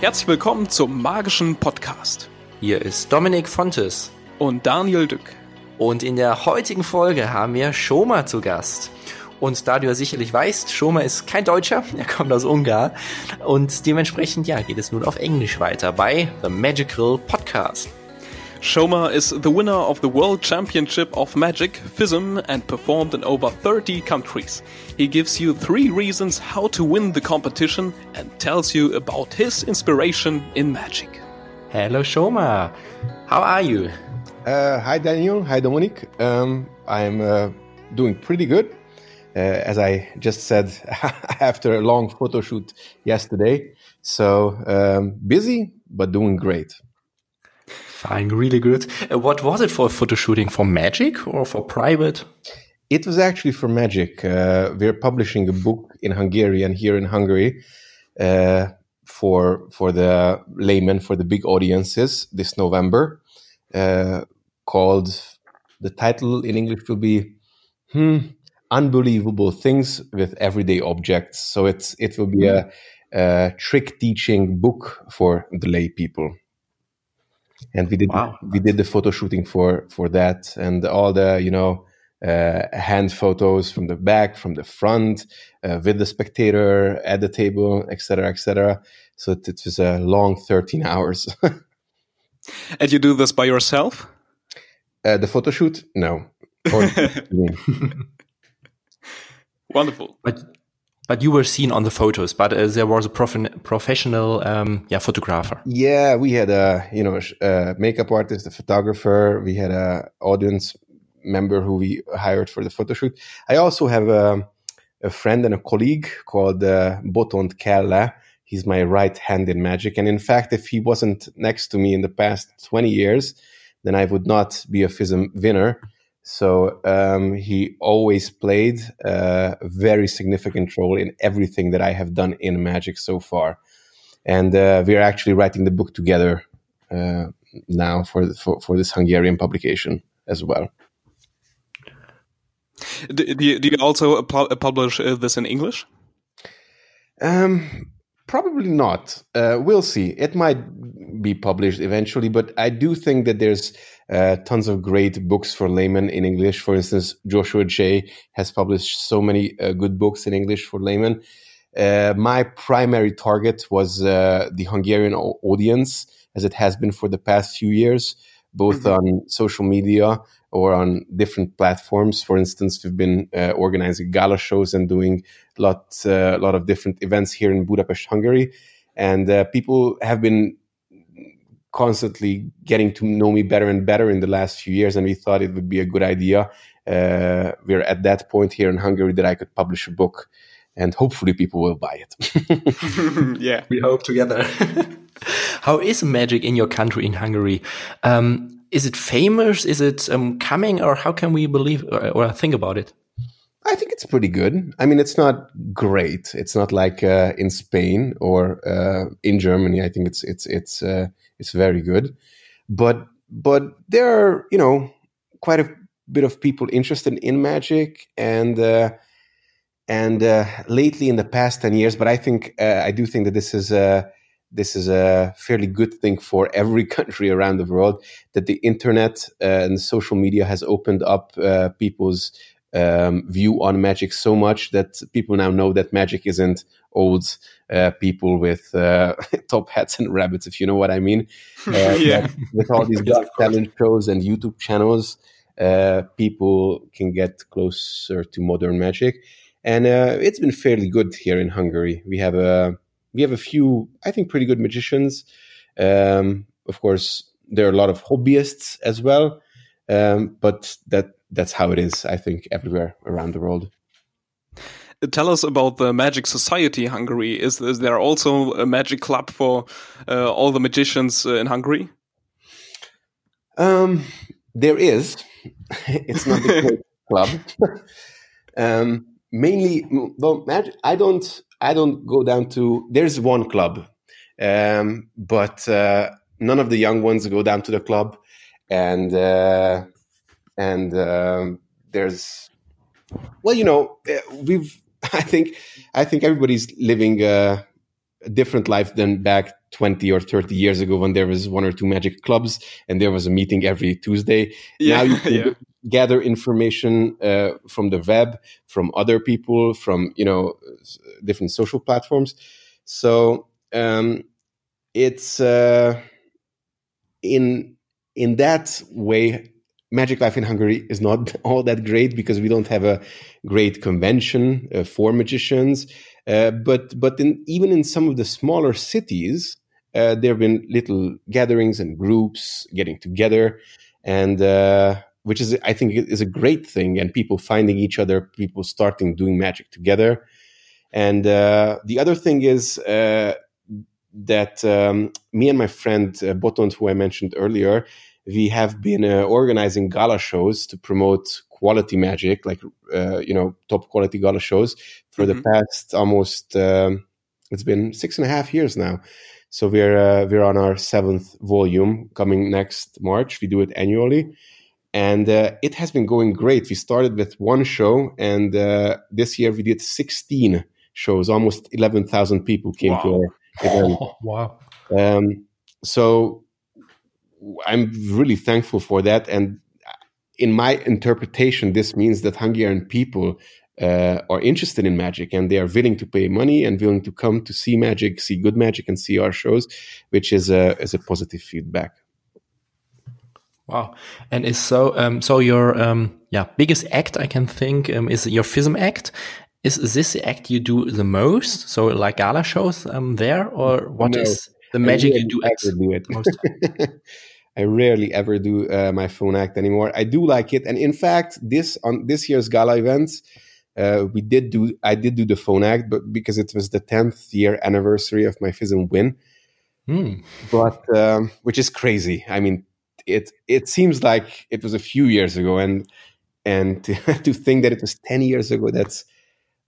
Herzlich willkommen zum magischen Podcast. Hier ist Dominik Fontes. Und Daniel Dück. Und in der heutigen Folge haben wir Shoma zu Gast. Und da du ja sicherlich weißt, Shoma ist kein Deutscher, er kommt aus Ungarn. Und dementsprechend, ja, geht es nun auf Englisch weiter bei The Magical Podcast. Soma is the winner of the World Championship of Magic, FISM, and performed in over 30 countries. He gives you three reasons how to win the competition and tells you about his inspiration in magic. Hello, Soma. How are you? Uh, hi, Daniel. Hi, Dominic. Um, I'm uh, doing pretty good. Uh, as I just said, after a long photo shoot yesterday. So um, busy, but doing great. Fine, really good. Uh, what was it for photo shooting? For magic or for private? It was actually for magic. Uh, we're publishing a book in Hungarian here in Hungary uh, for for the laymen, for the big audiences this November. Uh, called the title in English will be hmm, "Unbelievable Things with Everyday Objects." So it's it will be a, a trick teaching book for the lay people and we did wow. we did the photo shooting for for that. And all the you know uh, hand photos from the back from the front uh, with the spectator at the table etc etc so it, it, was a long 13 hours. And you do this by yourself? Uh, the photo shoot? No. Wonderful. But but you were seen on the photos, but uh, there was a prof professional, um, yeah, photographer. Yeah, we had a you know a makeup artist, a photographer. We had a audience member who we hired for the photo shoot. I also have a, a friend and a colleague called uh, Botond Kelle. He's my right hand in magic, and in fact, if he wasn't next to me in the past twenty years, then I would not be a FISM winner so um, he always played a very significant role in everything that I have done in Magic so far. And uh, we're actually writing the book together uh, now for, for, for this Hungarian publication as well. Do, do, you, do you also publish uh, this in English? Um, probably not. Uh, we'll see. It might be published eventually, but I do think that there's uh, tons of great books for laymen in English. For instance, Joshua Jay has published so many uh, good books in English for laymen. Uh, my primary target was uh, the Hungarian audience, as it has been for the past few years, both mm-hmm. on social media or on different platforms. For instance, we've been uh, organizing gala shows and doing a lot, a lot of different events here in Budapest, Hungary. And people have been constantly getting to know me better and better in the last few years, and we thought it would be a good idea. Uh, we're at that point here in Hungary that I could publish a book, and hopefully people will buy it. yeah, we hope together. How is magic in your country, in Hungary? Um, is it famous? Is it um, coming, or how can we believe or, or think about it? I think it's pretty good. I mean, it's not great. It's not like uh, in Spain or uh, in Germany. I think it's it's it's uh, it's very good, but but there are you know quite a bit of people interested in magic and uh, and uh, lately in the past ten years. But I think uh, I do think that this is a this is a fairly good thing for every country around the world that the internet and social media has opened up people's um, view on magic so much that people now know that magic isn't old uh, people with uh, top hats and rabbits, if you know what I mean. Uh, yeah. With all these yeah, talent shows and YouTube channels, uh, people can get closer to modern magic, and uh, it's been fairly good here in Hungary. We have a we have a few, I think, pretty good magicians. Um, of course, there are a lot of hobbyists as well, um, but that that's how it is, I think, everywhere around the world. Tell us about the Magic Society Hungary. Is, is there also a magic club for uh, all the magicians uh, in Hungary? Um, there is. it's not the club. um, mainly, well, magic. I don't. I don't go down to. There's one club, um, but uh, none of the young ones go down to the club, and uh, and um, there's well, you know, eh, we've I think I think everybody's living a, a different life than back 20 or 30 years ago when there was one or two magic clubs and there was a meeting every Tuesday. Yeah, now you can yeah. gather information uh, from the web, from other people, from you know different social platforms. So um, it's uh, in in that way. Magic Life in Hungary is not all that great because we don't have a great convention uh, for magicians. Uh, but but in, even in some of the smaller cities, uh, there have been little gatherings and groups getting together, and uh, which is I think is a great thing, and people finding each other, people starting doing magic together. And uh, the other thing is uh, that um, me and my friend uh, Botond, who I mentioned earlier, we have been uh, organizing gala shows to promote quality magic, like uh, you know top quality gala shows for Mhm. the past almost um, it's been six and a half years now. So we're uh, we're on our seventh volume coming next March. We do it annually, and uh, it has been going great. We started with one show, and uh, this year we did sixteen shows. Almost eleven thousand people came to Wow. our event. wow. Um, so I'm really thankful for that. And in my interpretation, this means that Hungarian people uh, are interested in magic and they are willing to pay money and willing to come to see magic, see good magic, and see our shows, which is a is a positive feedback. Wow. And is so um so your um yeah biggest act I can think um, is your FISM act. Is this the act you do the most? So like gala shows um there or what is No. the magic you do at do it. the most? I rarely ever do uh, my phone act anymore. I do like it, and in fact, this on this year's gala events, uh, we did do. I did do the phone act, but because it was the tenth year anniversary of my FISM win, Hmm. but um, which is crazy. I mean, it it seems like it was a few years ago, and and to, to think that it was ten years ago, that's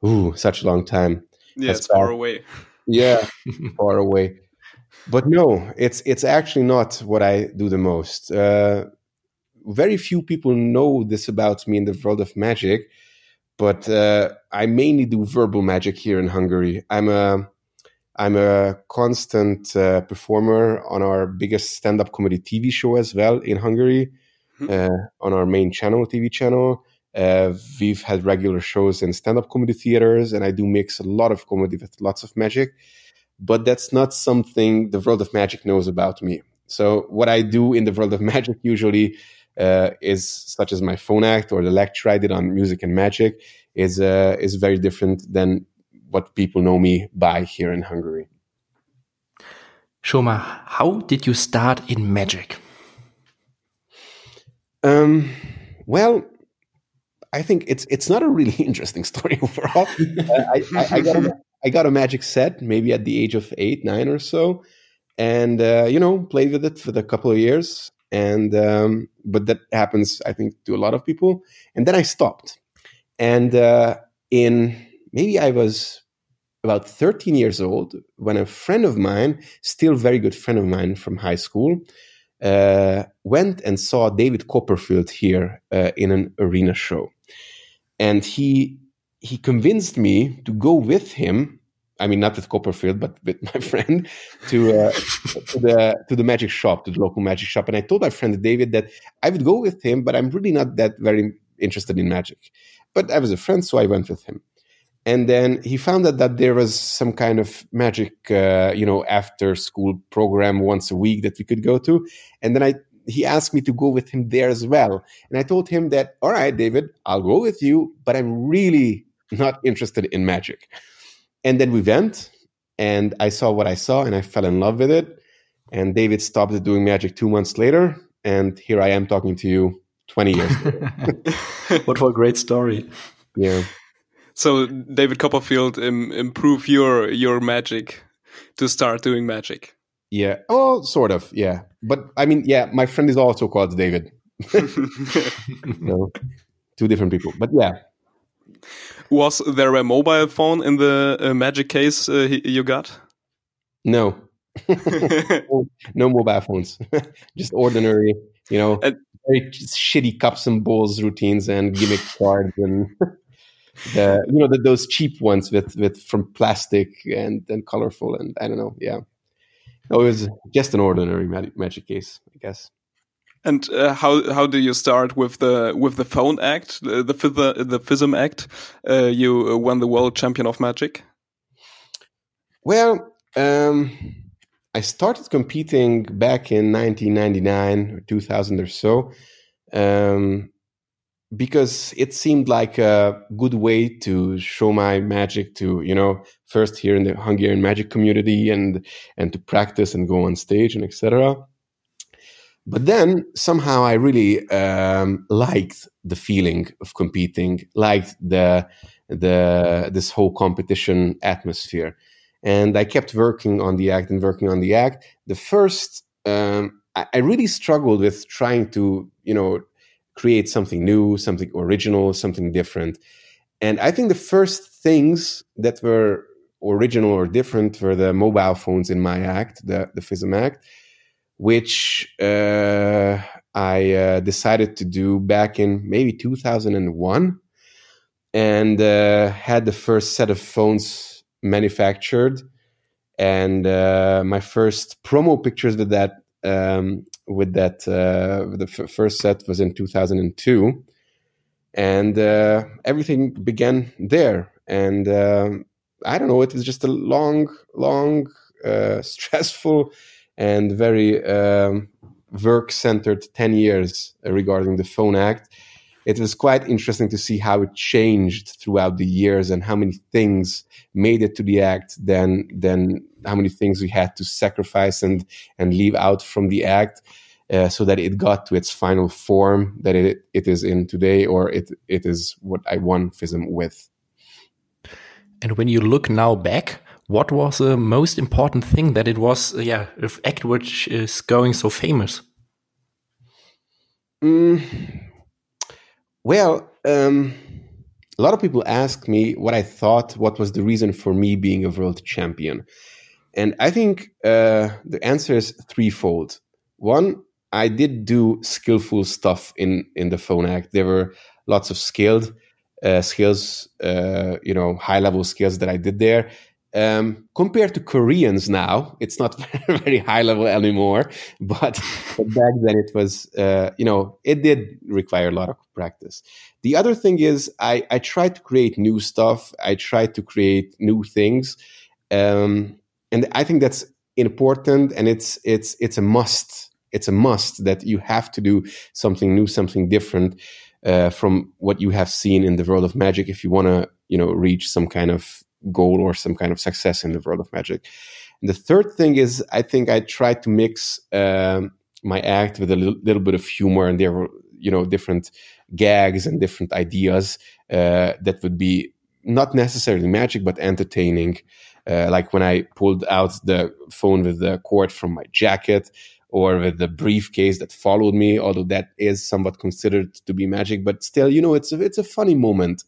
ooh, such a long time. Yeah, That's it's far bad. away. Yeah, far away. But no, it's it's actually not what I do the most. Uh, very few people know this about me in the world of magic, but uh, I mainly do verbal magic here in Hungary. I'm a I'm a constant uh, performer on our biggest stand-up comedy TV show as well in Hungary, Hmm. uh, on our main channel, TV channel. Uh, we've had regular shows in stand-up comedy theaters, and I do mix a lot of comedy with lots of magic. But that's not something the world of magic knows about me. So what I do in the world of magic usually uh, is such as my phone act or the lecture I did on music and magic is uh, is very different than what people know me by here in Hungary. Soma, how did you start in magic? Um, well, I think it's it's not a really interesting story overall. Uh, I, I, I, got I got a magic set maybe at the age of eight, nine or so, and uh, you know played with it for a couple of years. And um, but that happens, I think, to a lot of people. And then I stopped. And uh, in maybe I was about 13 years old when a friend of mine, still very good friend of mine from high school, uh, went and saw David Copperfield here uh, in an arena show, and he he convinced me to go with him. I mean, not with Copperfield, but with my friend to uh, to the to the magic shop, to the local magic shop. And I told my friend David that I would go with him, but I'm really not that very interested in magic. But I was a friend, so I went with him. And then he found out that there was some kind of magic, uh, you know, after school program once a week that we could go to. And then I he asked me to go with him there as well. And I told him that, all right, David, I'll go with you, but I'm really not interested in magic. And then we went, and I saw what I saw, and I fell in love with it. And David stopped doing magic two months later, and here I am talking to you 20 years later. what for a great story. yeah. So David Copperfield Im- improve your your magic to start doing magic. Yeah. Oh, sort of. Yeah. But I mean, yeah, my friend is also called David. no, two different people. But yeah. Was there a mobile phone in the uh, magic case uh, you got? No. no mobile phones. Just ordinary, you know, And- very shitty cups and bowls routines and gimmick cards and the you know the, those cheap ones with with from plastic and and colorful and I don't know. Yeah, no, it was just an ordinary magic, magic case, I guess. And uh, how how do you start with the with the phone act, the the, the FISM act? Uh, you won the world champion of magic. Well, um, I started competing back in 1999 or 2000 or so. Um, because it seemed like a good way to show my magic to you know first here in the hungarian magic community and and to practice and go on stage and etc but then somehow i really um, liked the feeling of competing liked the the this whole competition atmosphere. And i kept working on the act and working on the act. The first um, I, I really struggled with trying to you know create something new, something original, something different. And I think the first things that were original or different were the mobile phones in my act, the, the FISM act, which uh, I uh, decided to do back in maybe 2001 and uh, had the first set of phones manufactured. And uh, my first promo pictures with that um, with that. Uh, the f- first set was in 2002, and uh, everything began there. And um, I don't know, it was just a long, long, stressful, and very um, work-centered 10 years regarding the Phone Act. It was quite interesting to see how it changed throughout the years and how many things made it to the act then than how many things we had to sacrifice and and leave out from the act uh, so that it got to its final form that it it is in today or it it is what I won FISM with. And when you look now back, what was the most important thing that it was, uh, yeah, if act which is going so famous? Mm, well, um, a lot of people ask me what I thought, what was the reason for me being a world champion. And I think uh, the answer is threefold. One, I did do skillful stuff in in the phone act. There were lots of skilled uh, skills, uh, you know, high level skills that I did there. Um, compared to Koreans now, it's not very, high level anymore. But, but back then, it was, uh, you know, it did require a lot of practice. The other thing is, I, I tried to create new stuff. I tried to create new things. Um, and I think that's important and it's it's it's a must it's a must that you have to do something new something different uh, from what you have seen in the world of magic if you want to you know reach some kind of goal or some kind of success in the world of magic and the third thing is i think i tried to mix um, my act with a little, little, bit of humor and there were you know different gags and different ideas uh, that would be not necessarily magic but entertaining uh, like when I pulled out the phone with the cord from my jacket or with the briefcase that followed me, although that is somewhat considered to be magic, but still, you know, it's a, it's a funny moment.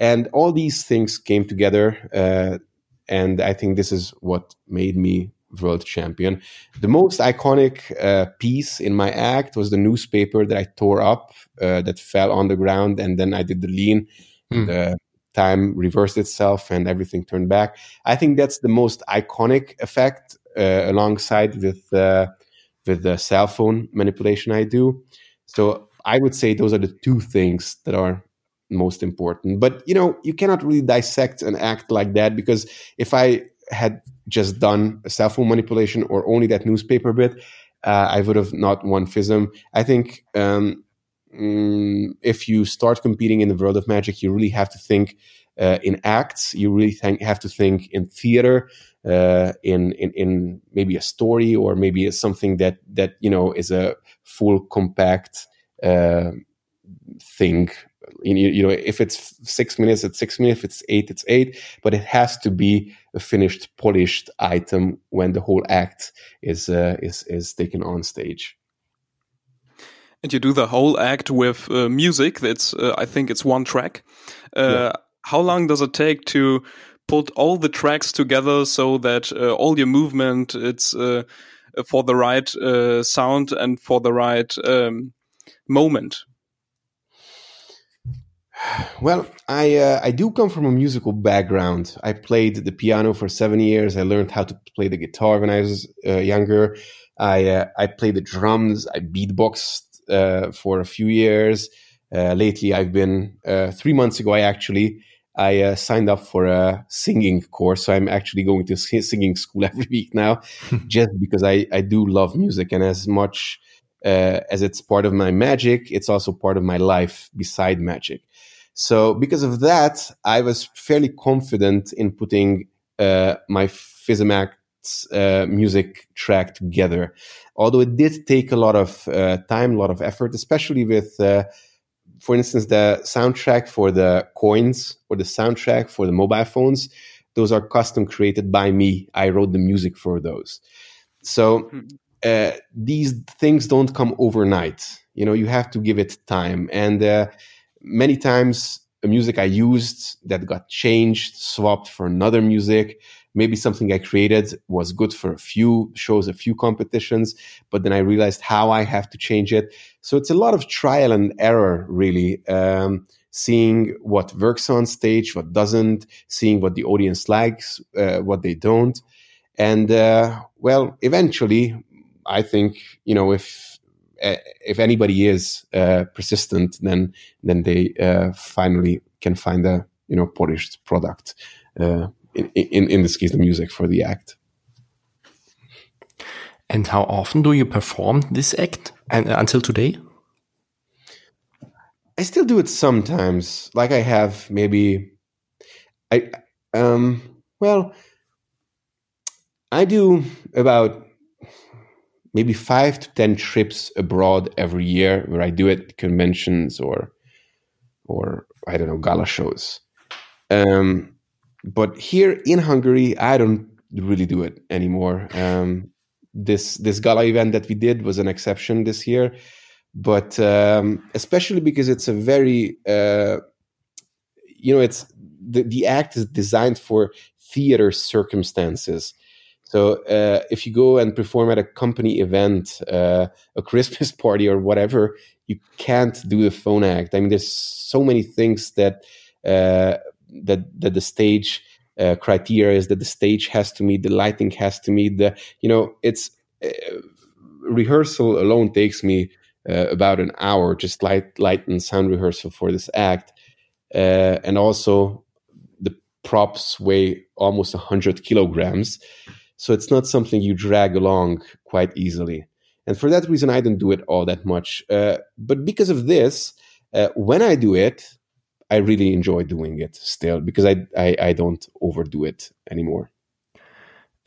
And all these things came together. Uh, and I think this is what made me world champion. The most iconic uh, piece in my act was the newspaper that I tore up uh, that fell on the ground, and then I did the lean. Mm. The time reversed itself and everything turned back. I think that's the most iconic effect uh, alongside with uh, with the cell phone manipulation I do. So I would say those are the two things that are most important. But you know, you cannot really dissect an act like that because if I had just done a cell phone manipulation or only that newspaper bit, uh, I would have not won FISM. I think um, mm, if you start competing in the world of magic, you really have to think uh, in acts. You really think, have to think in theater, uh, in, in in maybe a story or maybe something that that you know is a full compact uh, thing. You, you know, if it's six minutes, it's six minutes. If it's eight, it's eight. But it has to be a finished, polished item when the whole act is uh, is is taken on stage and you do the whole act with uh, music. That's uh, I think it's one track. Uh, yeah. How long does it take to put all the tracks together so that uh, all your movement it's uh, for the right uh, sound and for the right um, moment? Well, I uh, I do come from a musical background. I played the piano for seven years. I learned how to play the guitar when I was uh, younger. I uh, I played the drums. I beatboxed uh, for a few years. Uh, lately, I've been uh, three months ago. I actually I signed up for a singing course, so I'm actually going to singing school every week now, just because I I do love music and as much. as it's part of my magic, it's also part of my life beside magic. So because of that, I was fairly confident in putting uh, my FISM uh, music track together. Although it did take a lot of uh, time, a lot of effort, especially with, uh, for instance, the soundtrack for the coins or the soundtrack for the mobile phones. Those are custom created by me. I wrote the music for those. So hmm. uh, these things don't come overnight. You know, you have to give it time. And uh, many times a music I used that got changed, swapped for another music. Maybe something I created was good for a few shows, a few competitions, but then I realized how I have to change it. So it's a lot of trial and error, really. Um, seeing what works on stage, what doesn't, seeing what the audience likes, uh, what they don't. And, uh, well, eventually, I think, you know, if if anybody is uh, persistent, then then they uh, finally can find a you know polished product. Uh, in, in in this case, the music for the act. And how often do you perform this act? And uh, until today, I still do it sometimes. Like I have maybe, I um well, I do about maybe five to ten trips abroad every year where I do it conventions or or I don't know gala shows. Um, but here in Hungary, I don't really do it anymore. Um, this this gala event that we did was an exception this year, but um, especially because it's a very uh, you know it's the, the act is designed for theater circumstances so uh, if you go and perform at a company event, uh, a Christmas party or whatever, you can't do the phone act. I mean, there's so many things that uh, that that the stage uh, criteria is that the stage has to meet, the lighting has to meet. The you know, it's uh, rehearsal alone takes me uh, about an hour, just light light and sound rehearsal for this act, and also the props weigh almost hundred kilograms. So it's not something you drag along quite easily. And for that reason, I don't do it all that much. Uh, but because of this, uh, when I do it, I really enjoy doing it still because I, I, I don't overdo it anymore.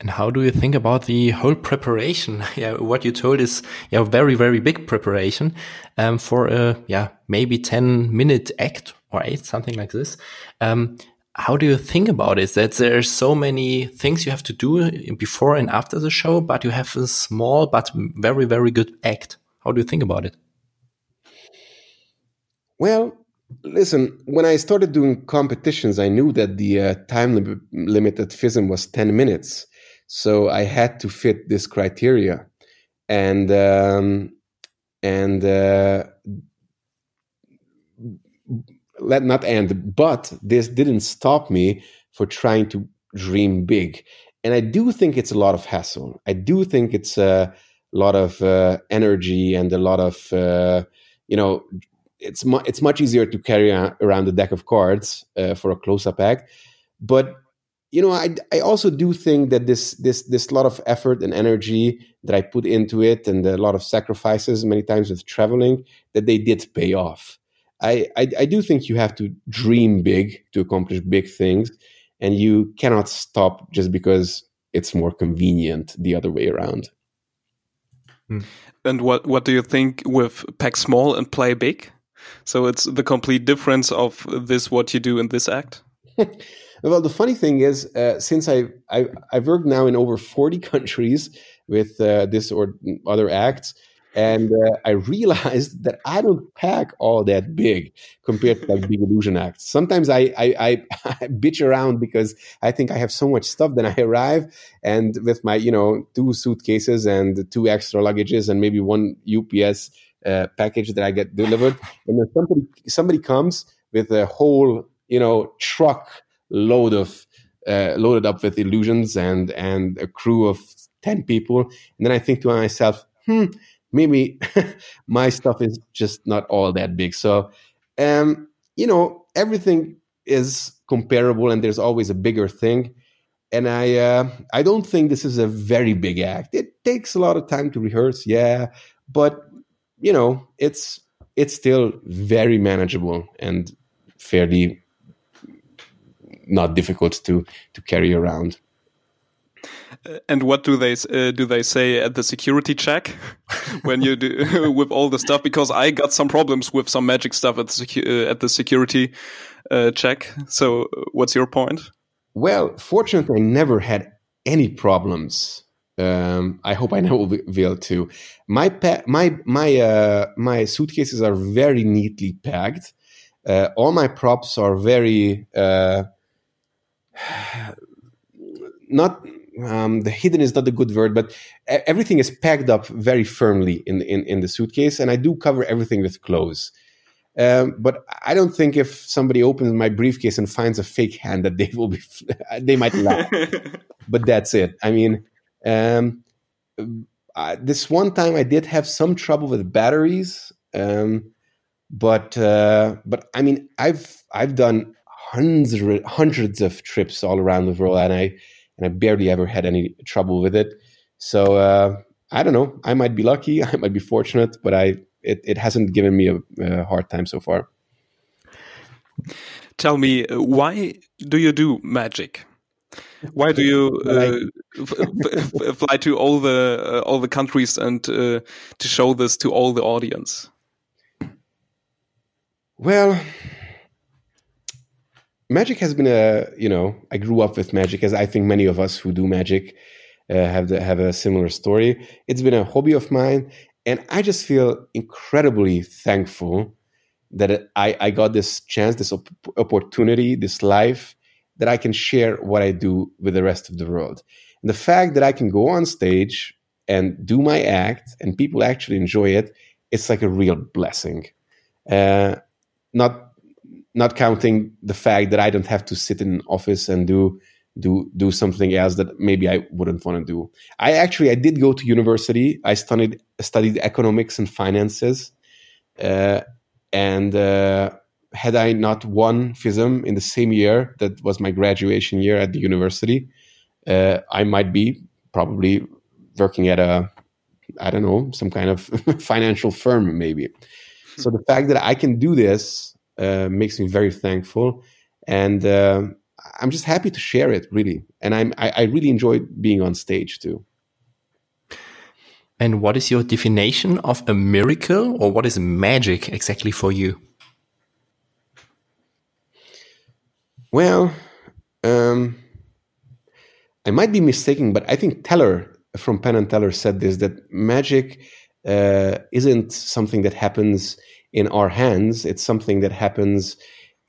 And how do you think about the whole preparation? Yeah, what you told is yeah, very very big preparation um, for a yeah maybe ten minute act or eight something like this. Um, how do you think about it? That there's so many things you have to do before and after the show, but you have a small but very, very good act. How do you think about it? Well, listen, when I started doing competitions, I knew that the uh, time lim limit at FISM was 10 minutes. So I had to fit this criteria. And, um, and, uh, let not end, but this didn't stop me for trying to dream big. And I do think it's a lot of hassle. I do think it's a lot of uh, energy and a lot of, uh, you know, it's mu- it's much easier to carry around a deck of cards uh, for a close up act. But you know, I, I also do think that this this this lot of effort and energy that I put into it, and a lot of sacrifices many times with traveling, that they did pay off. I, I, I do think you have to dream big to accomplish big things, and you cannot stop just because it's more convenient the other way around. Hmm. And what what do you think with pack small and play big? So it's the complete difference of this what you do in this act. well, the funny thing is, uh, since I, I I've worked now in over forty countries with uh, this or other acts, and uh, I realized that I don't pack all that big compared to like big illusion acts. Sometimes I, I, I, I bitch around because I think I have so much stuff. Then I arrive and with my you know two suitcases and two extra luggages and maybe one UPS uh, package that I get delivered, and then somebody somebody comes with a whole you know truck load of uh, loaded up with illusions and and a crew of 10 people and then i think to myself hmm maybe my stuff is just not all that big. So um you know everything is comparable and there's always a bigger thing. And i uh, i don't think this is a very big act. It takes a lot of time to rehearse yeah but you know it's it's still very manageable and fairly not difficult to to carry around. And what do they uh, do? They say at the security check when you do with all the stuff because I got some problems with some magic stuff at the uh, at the security uh, check. So, what's your point? Well, fortunately, I never had any problems. Um, I hope I never will too. My my my uh, my suitcases are very neatly packed. Uh, all my props are very uh, not um, the hidden is not a good word, but everything is packed up very firmly in, in, in the suitcase, and I do cover everything with clothes. Um, but I don't think if somebody opens my briefcase and finds a fake hand that they will be they might laugh. but that's it. I mean, um, uh, this one time I did have some trouble with batteries, um, but uh, but I mean I've I've done hundreds hundreds of trips all around the world, and I and I barely ever had any trouble with it. So uh, I don't know. I might be lucky. I might be fortunate, but I it, it hasn't given me a, a hard time so far. Tell me, why do you do magic? Why do you uh, fly to all the uh, all the countries and uh, to show this to all the audience? Well, magic has been a you know I grew up with magic as I think many of us who do magic uh, have the, have a similar story. It's been a hobby of mine, and I just feel incredibly thankful that I, I got this chance, this op- opportunity, this life that I can share what I do with the rest of the world. And the fact that I can go on stage and do my act and people actually enjoy it, it's like a real blessing. Uh, not not counting the fact that I don't have to sit in an office and do do do something else that maybe I wouldn't want to do. I actually I did go to university. I studied studied economics and finances, uh, and uh, had I not won FISM in the same year that was my graduation year at the university, uh, I might be probably working at a I don't know some kind of financial firm maybe. So the fact that I can do this uh, makes me very thankful, and uh, I'm just happy to share it really. And I'm I, I really enjoy being on stage too. And what is your definition of a miracle, or what is magic exactly for you? Well, um, I might be mistaken, but I think Teller from Penn and Teller said this that magic uh, isn't something that happens in our hands. It's something that happens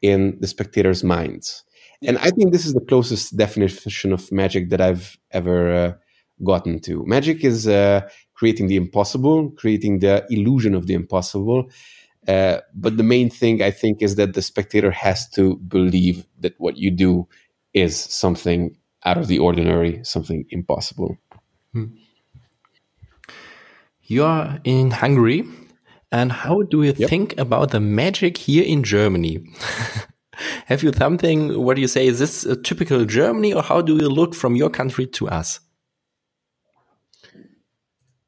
in the spectator's minds. And I think this is the closest definition of magic that I've ever uh, gotten to. Magic is uh, creating the impossible, creating the illusion of the impossible. Uh, but the main thing I think is that the spectator has to believe that what you do is something out of the ordinary, something impossible. Hmm. You are in Hungary and how do you yep. think about the magic here in Germany? Have you something, what do you say, is this a typical Germany or how do you look from your country to us?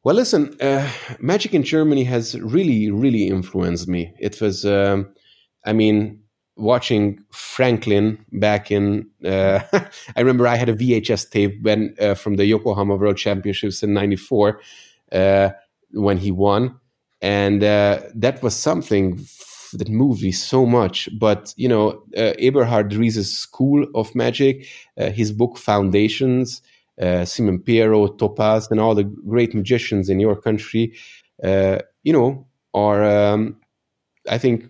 Well, listen, uh, magic in Germany has really, really influenced me. It was, um, I mean, watching Franklin back in, uh, I remember I had a VHS tape when uh, from the Yokohama World Championships in '94 uh, when he won and uh, that was something that moved me so much. But you know, uh, Eberhard Riese's school of magic, uh, his book Foundations, uh, Simon Pierro, Topas, and all the great magicians in your country, uh, you know, are um, I think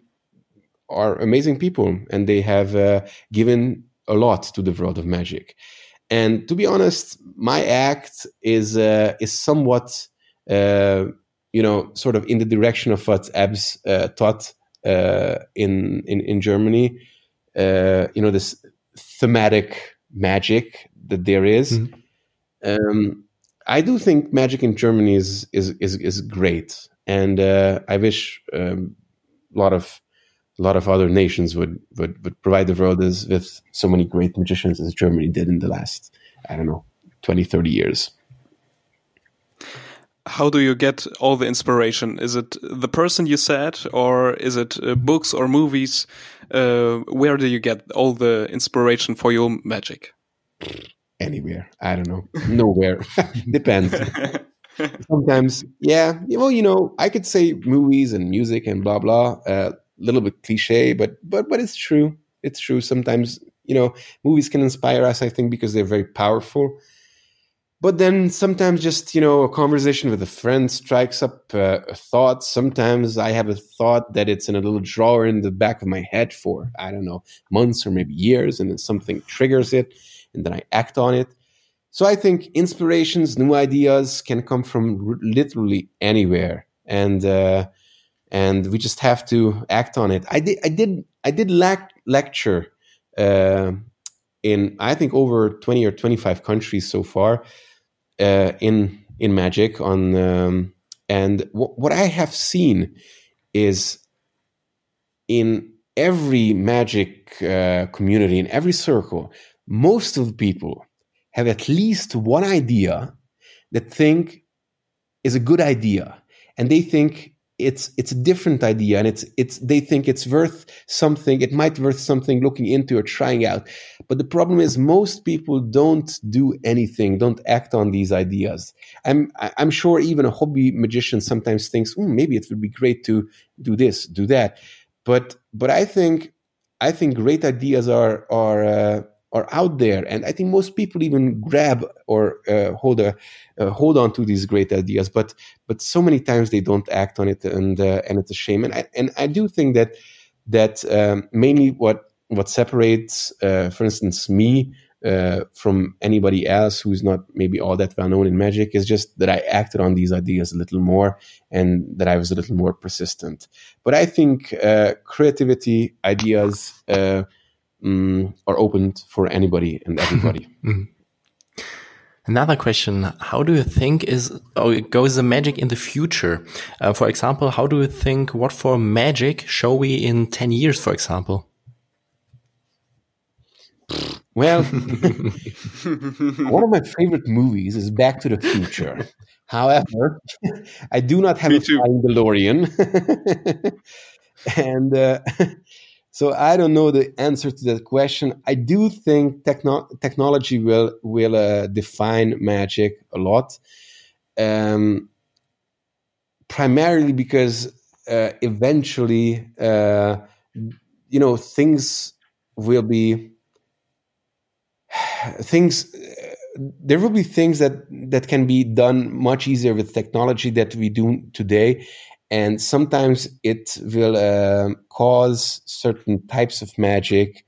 are amazing people, and they have uh, given a lot to the world of magic. And to be honest, my act is uh, is somewhat you know, sort of in the direction of what Ebbs uh, taught uh, in, in in Germany. Uh, you know this thematic magic that there is. Um, I do think magic in Germany is is is, is great, and uh, I wish um, a lot of a lot of other nations would would, would provide the world as, with so many great magicians as Germany did in the last I don't know 20 30 years. How do you get all the inspiration? Is it the person you said, or is it uh, books or movies? Uh, where do you get all the inspiration for your magic? Anywhere, I don't know, nowhere. Depends. Sometimes, yeah. Well, you know, I could say movies and music and blah blah. A uh, little bit cliche, but but but it's true. It's true. Sometimes, you know, movies can inspire us. I think because they're very powerful but then sometimes just you know a conversation with a friend strikes up uh, a thought. Sometimes i have a thought that it's in a little drawer in the back of my head for i don't know months or maybe years and then something triggers it and then i act on it. So i think inspirations new ideas can come from literally anywhere. And uh, and we just have to act on it. I did i did i did lac- lecture uh, in I think over 20 or 25 countries so far uh, in in Magic on um, and w- what I have seen is in every Magic uh, community in every circle, most of the people have at least one idea that think is a good idea, and they think it's it's a different idea and it's it's they think it's worth something it might worth something looking into or trying out. But the problem is most people don't do anything don't act on these ideas. I'm i'm sure even a hobby magician sometimes thinks mm, maybe it would be great to do this do that. But but i think i think great ideas are are uh, are out there, and I think most people even grab or uh, hold a uh, hold on to these great ideas, but but so many times they don't act on it, and uh, and it's a shame. And I and I do think that that um, mainly what what separates, uh, for instance, me. Uh, from anybody else who's not maybe all that well known in magic is just that I acted on these ideas a little more and that I was a little more persistent. But I think uh, creativity, ideas, um, are opened for anybody and everybody. mm. Another question: How do you think is or goes the magic in the future? Uh, for example, how do you think what for magic show we in ten years? For example. Well, one of my favorite movies is Back to the Future. However, I do not have Me a flying DeLorean, and uh, so I don't know the answer to that question. I do think techno- technology will will uh, define magic a lot, um, primarily because uh, eventually, uh, you know, things will be things. There will be things that that can be done much easier with technology that we do today, and sometimes it will uh, cause certain types of magic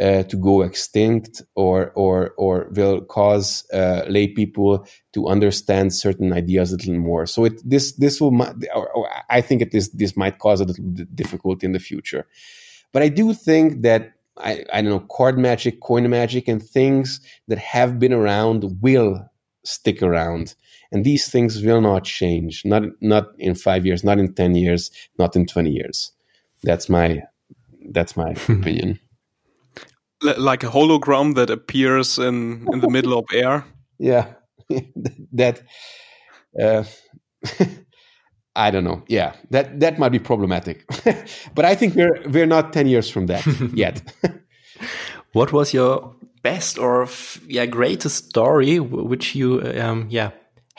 uh, to go extinct or or or will cause uh, lay people to understand certain ideas a little more. So it this this will or, or i think it is this might cause a little difficulty in the future. But i do think that I, I don't know card magic coin magic and things that have been around will stick around and these things will not change. Not not in 5 years not in 10 years not in 20 years. That's my that's my opinion. Like a hologram that appears in in the middle of air? Yeah. That uh, I don't know. Yeah, that that might be problematic, but I think we're we're not ten years from that yet. what was your best or yeah greatest story which you um, yeah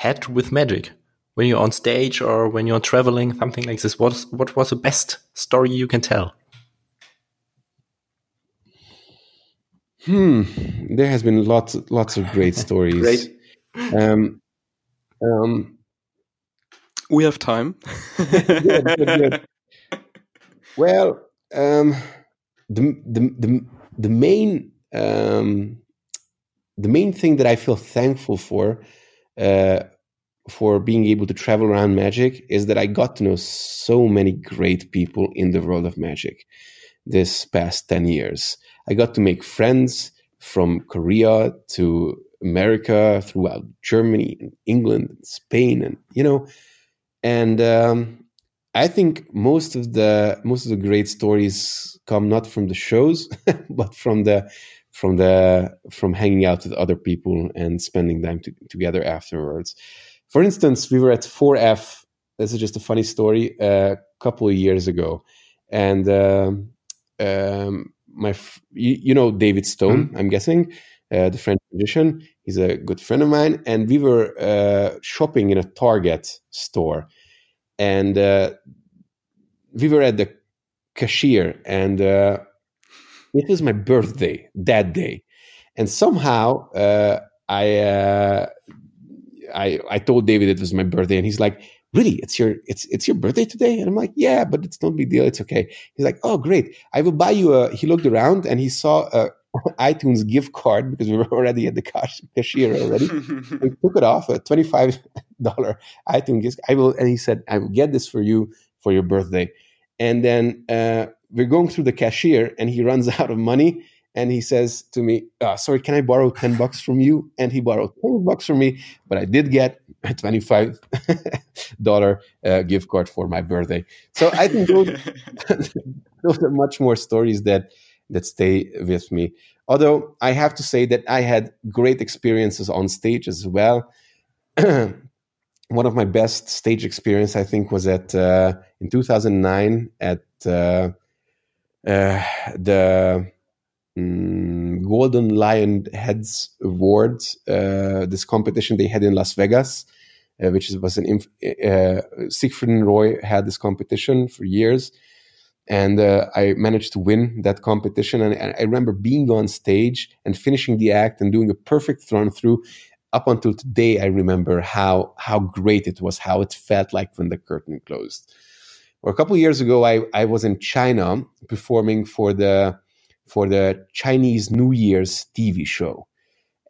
had with magic. When you're on stage or when you're traveling something like this. What what was the best story you can tell? Hmm. There has been lots lots of great stories. Great. Um, um, we have time. Good, good, good. well um, the, the the the main um, the main thing that I feel thankful for uh, for being able to travel around magic is that I got to know so many great people in the world of magic this past 10 years. I got to make friends from Korea to America, throughout Germany and England and Spain, and you know, and um, I think most of the most of the great stories come not from the shows, but from the from the from hanging out with other people and spending time to, together afterwards. For instance, we were at 4F. This is just a funny story. A couple of years ago, and um, um, my you, you, know David Stone, mm-hmm. I'm guessing, uh, the French magician. He's a good friend of mine, and we were uh, shopping in a Target store, and uh, we were at the cashier, and uh, it was my birthday that day, and somehow uh, I uh, I I told David it was my birthday, and he's like, "Really? It's your it's it's your birthday today?" And I'm like, "Yeah, but it's no big deal. It's okay." He's like, "Oh, great! I will buy you a." He looked around and he saw a iTunes gift card because we were already at the cash, cashier already. we took it off a twenty five dollar iTunes gift. I will, and he said, "I will get this for you for your birthday." And then uh, we're going through the cashier, and he runs out of money and he says to me, uh, "Sorry, can I borrow ten bucks from you?" And he borrowed ten bucks from me, but I did get a twenty-five dollar uh, gift card for my birthday. So I think those, those are much more stories that that stay with me. Although I have to say that I had great experiences on stage as well. One of my best stage experience, I think, was at uh, in 2009 at uh, uh, the um, Golden Lion Heads Award, uh, this competition they had in Las Vegas, uh, which was an inf- uh, Siegfried and Roy had this competition for years, and uh, I managed to win that competition. And, and, I remember being on stage and finishing the act and doing a perfect run through. Up until today, I remember how how great it was, how it felt like when the curtain closed. Or a couple years ago, I I was in China performing for the for the Chinese New Year's TV show.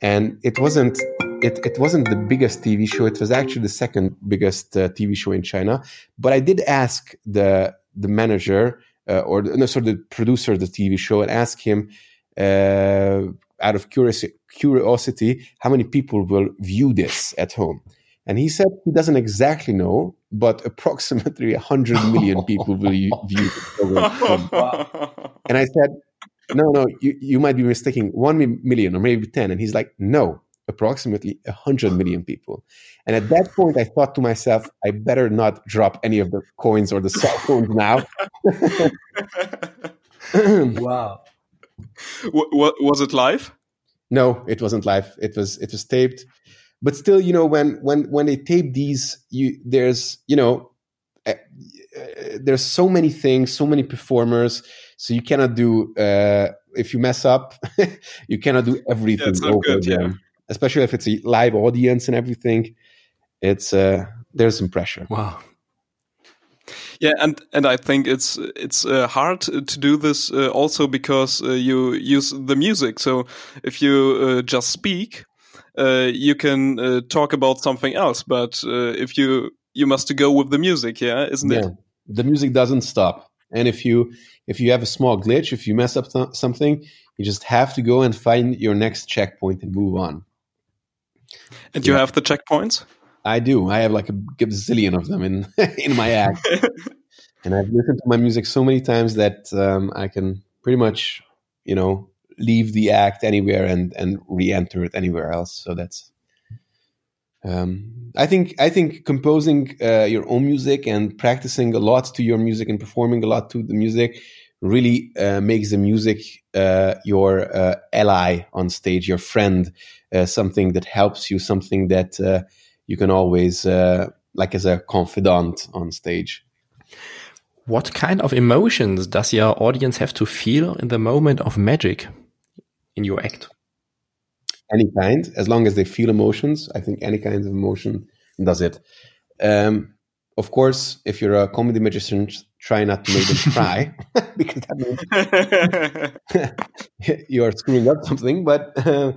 And it wasn't it, it wasn't the biggest TV show. It was actually the second biggest uh, TV show in China. But I did ask the the manager uh, or no, sorry, the producer of the TV show and ask him uh, out of curiosity, curiosity how many people will view this at home. And he said he doesn't exactly know, but approximately 100 million people will view the program. And I said, no, no, you, you might be mistaking one million or maybe 10. And he's like, no, approximately 100 million people. And at that point, I thought to myself, I better not drop any of the coins or the cell phones now. wow. What, was it live? No, it wasn't live. It was it was taped. But still, you know, when when when they tape these, you there's you know, uh, uh, there's so many things, so many performers so you cannot do uh, if you mess up, you cannot do everything yeah, over good, again. Yeah. Especially if it's a live audience and everything. It's uh, there's some pressure. Wow. Yeah, and and I think it's it's uh, hard to do this uh, also because uh, you use the music. So if you uh, just speak, you can uh, talk about something else. But if you you must go with the music, yeah, isn't yeah. it? The music doesn't stop. And if you if you have a small glitch, if you mess up th- something, you just have to go and find your next checkpoint and move on. And you have the checkpoints? I do. I have like a gazillion of them in in my act. and I've listened to my music so many times that um, I can pretty much, you know, leave the act anywhere and and re-enter it anywhere else. So that's um, I think I think composing uh, your own music and practicing a lot to your music and performing a lot to the music really uh, makes the music uh, your uh, ally on stage, your friend, uh, something that helps you, something that uh, you can always like as a confidant on stage. What kind of emotions does your audience have to feel in the moment of magic in your act? any kind, as long as they feel emotions. I think any kind of emotion does it. Um, of course, if you're a comedy magician, try not to make them cry because that means you are screwing up something. But uh,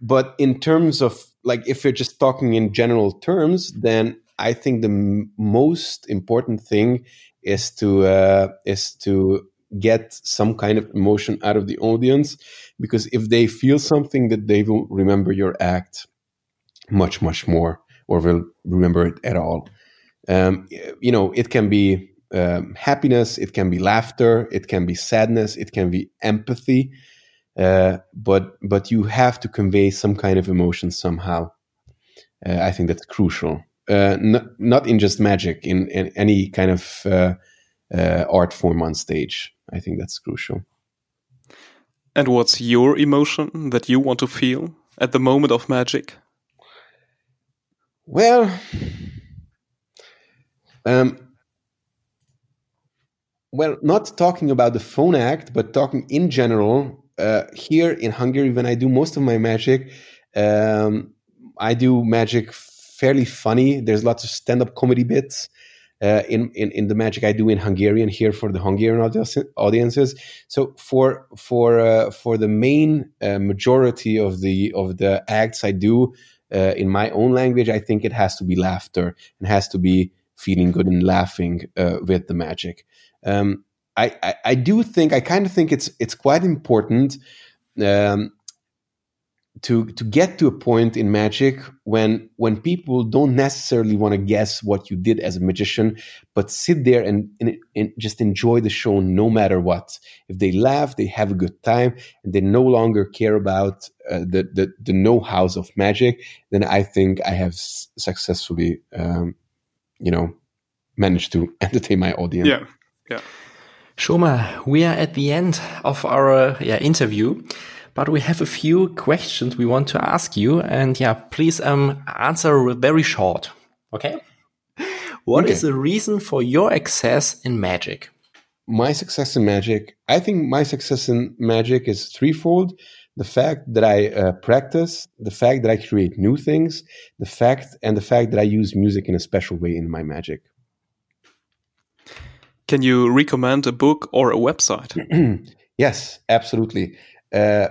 but in terms of like if you're just talking in general terms, then I think the m- most important thing is to uh, is to get some kind of emotion out of the audience because if they feel something that they will remember your act much much more or will remember it at all. Um, you know it can be um, happiness it can be laughter it can be sadness it can be empathy uh, but but you have to convey some kind of emotion somehow. Uh, i think that's crucial. Uh, not, not in just magic in, in any kind of uh, uh, art form on stage I think that's crucial. And what's your emotion that you want to feel at the moment of magic? Well, um, well, not talking about the phone act, but talking in general. Uh, here in Hungary, when I do most of my magic, um, I do magic fairly funny. There's lots of stand-up comedy bits uh, in, in in the magic I do in Hungarian here for the Hungarian audiences. So for for uh, for the main uh, majority of the of the acts I do uh, in my own language, I think it has to be laughter and has to be feeling good and laughing uh, with the magic. Um, I, I, I do think I kind of think it's it's quite important um, to to get to a point in magic when when people don't necessarily want to guess what you did as a magician but sit there and, and, and, just enjoy the show no matter what. If they laugh they have a good time and they no longer care about uh, the, the the know-hows of magic then i think i have s- successfully um, you know managed to entertain my audience. Yeah. Yeah. Soma, we are at the end of our uh, yeah, interview but we have a few questions we want to ask you. And yeah, please um, answer very short. Okay. What okay. is the reason for your success in magic? My success in magic, I think my success in magic is threefold. The fact that I uh, practice, the fact that I create new things, the fact and the fact that I use music in a special way in my magic. Can you recommend a book or a website? yes, absolutely. Uh,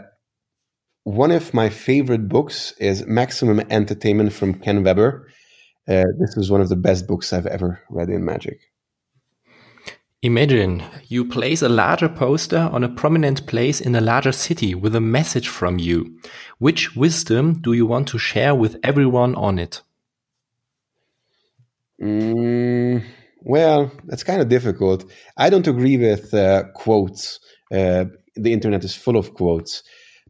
one of my favorite books is Maximum Entertainment from Ken Weber. Uh, this is one of the best books I've ever read in magic. Imagine you place a larger poster on a prominent place in a larger city with a message from you. Which wisdom do you want to share with everyone on it? Mm, well, that's kind of difficult. I don't agree with uh, quotes. Uh, the internet is full of quotes.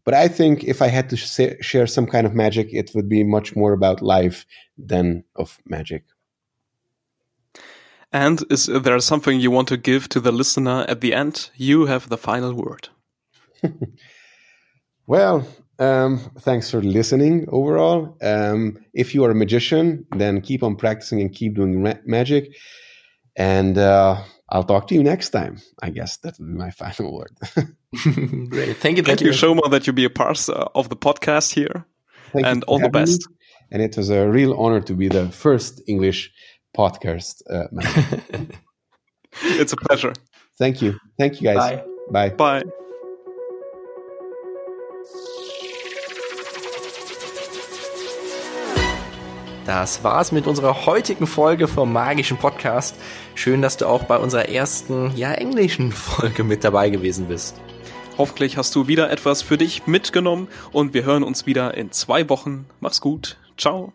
But I think if I had to sh- share some kind of magic, it would be much more about life than of magic. And is there something you want to give to the listener at the end? You have the final word. well, um, thanks for listening overall. Um, if you are a magician, then keep on practicing and keep doing ma- magic. And uh, I'll talk to you next time. I guess that would be my final word. Great. Thank you. Thank, you, Soma, that you be a part uh, of the podcast here. Thank and all the best. Me. And it was a real honor to be the first English podcast. Uh, it's a pleasure. Thank you. Thank you, guys. Bye. Bye. Bye. Das war's mit unserer heutigen Folge vom magischen Podcast. Schön, dass du auch bei unserer ersten, ja, englischen Folge mit dabei gewesen bist. Hoffentlich hast du wieder etwas für dich mitgenommen und wir hören uns wieder in zwei Wochen. Mach's gut. Ciao.